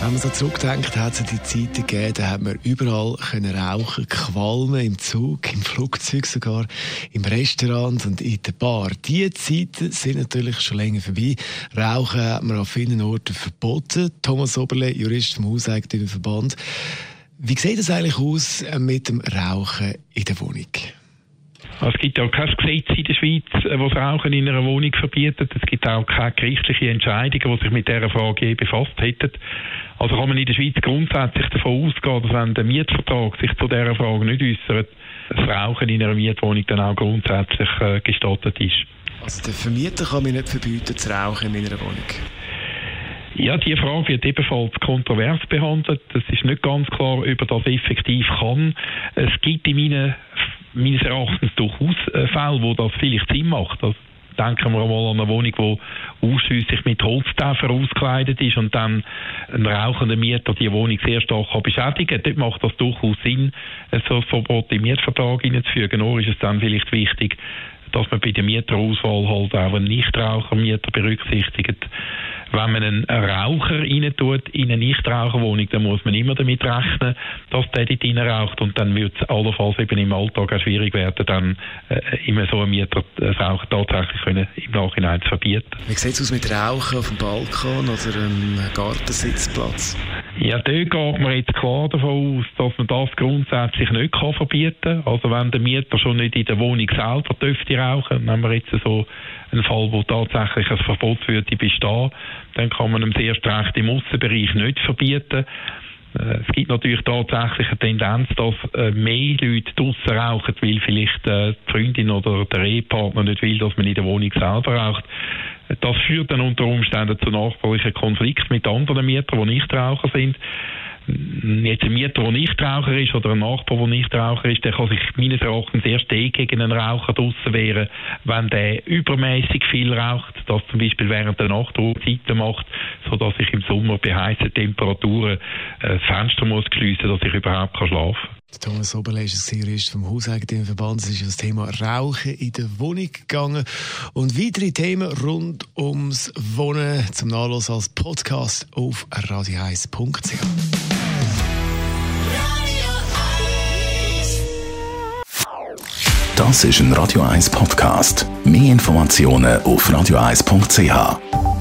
wenn man so zurückdenkt, hat es die Zeiten gegeben, da hat man überall können rauchen, qualmen, im Zug, im Flugzeug sogar, im Restaurant und in der Bar. Diese Zeiten sind natürlich schon länger vorbei. Rauchen hat man an vielen Orten verboten. Thomas Oberle, Jurist vom Hauseigentümerverband. Wie sieht es eigentlich aus mit dem Rauchen in der Wohnung? Also es gibt ja kein Gesetz in der Schweiz, das das Rauchen in einer Wohnung verbietet. Es gibt auch keine gerichtlichen Entscheidungen, die sich mit dieser Frage befasst hätten. Also kann man in der Schweiz grundsätzlich davon ausgehen, dass wenn der Mietvertrag sich zu dieser Frage nicht äußert, das Rauchen in einer Mietwohnung dann auch grundsätzlich äh, gestattet ist. Also der Vermieter kann mir nicht verbieten zu rauchen in meiner Wohnung? Ja, die Frage wird ebenfalls kontrovers behandelt. Es ist nicht ganz klar, ob er das effektiv kann. Es gibt in meinen, meines Erachtens durchaus Fälle, wo das vielleicht Sinn macht. Also denken wir mal an eine Wohnung, die ausschließlich mit Holztäfer ausgekleidet ist und dann ein rauchender Mieter die Wohnung sehr stark kann beschädigen Dort macht das durchaus Sinn, so ein Verbot im Mietvertrag hineinzufügen. Nur ist es dann vielleicht wichtig, dass man bei der Mieterauswahl halt auch einen Nichtrauchermieter berücksichtigt. Wenn man einen Raucher rein tut in eine Nichtraucherwohnung, dann muss man immer damit rechnen, dass der dort rein raucht und dann wird es allenfalls eben im Alltag auch schwierig werden, dann äh, immer so einen Mieter das Rauchen tatsächlich können im Nachhinein zu verbieten. Wie sieht es aus mit Rauchen auf dem Balkon oder einem Gartensitzplatz? Ja, dort geht man jetzt klar davon aus, dass man das grundsätzlich nicht kann verbieten kann. Also wenn der Mieter schon nicht in der Wohnung selber dürfte rauchen, nehmen wir jetzt so einen Fall, wo tatsächlich ein Verbot würde bestehen, dann kann man ihm sehr recht im Aussenbereich nicht verbieten. Äh, es gibt natürlich tatsächlich eine Tendenz, dass äh, mehr Leute draussen rauchen, weil vielleicht äh, die Freundin oder der Ehepartner nicht will, dass man in der Wohnung selber raucht. Das führt dann unter Umständen zu nachbarlichen Konflikten mit anderen Mietern, die nicht Raucher sind jetzt ein Mieter, der Nichtraucher ist oder ein Nachbar, der Nichtraucher ist, der kann sich meines Erachtens erst eh gegen einen Raucher draussen wehren, wenn der übermäßig viel raucht, das zum Beispiel während der Nacht Zeiten macht, sodass ich im Sommer bei heißen Temperaturen äh, das Fenster muss schliessen, dass ich überhaupt kann schlafen kann. Thomas Oberle ist Jurist vom Hauseigentümerverband. Es ist das Thema Rauchen in der Wohnung gegangen. Und weitere Themen rund ums Wohnen zum Nachlass als Podcast auf radio1.ch. Das ist ein Radio 1 Podcast. Mehr Informationen auf radio1.ch.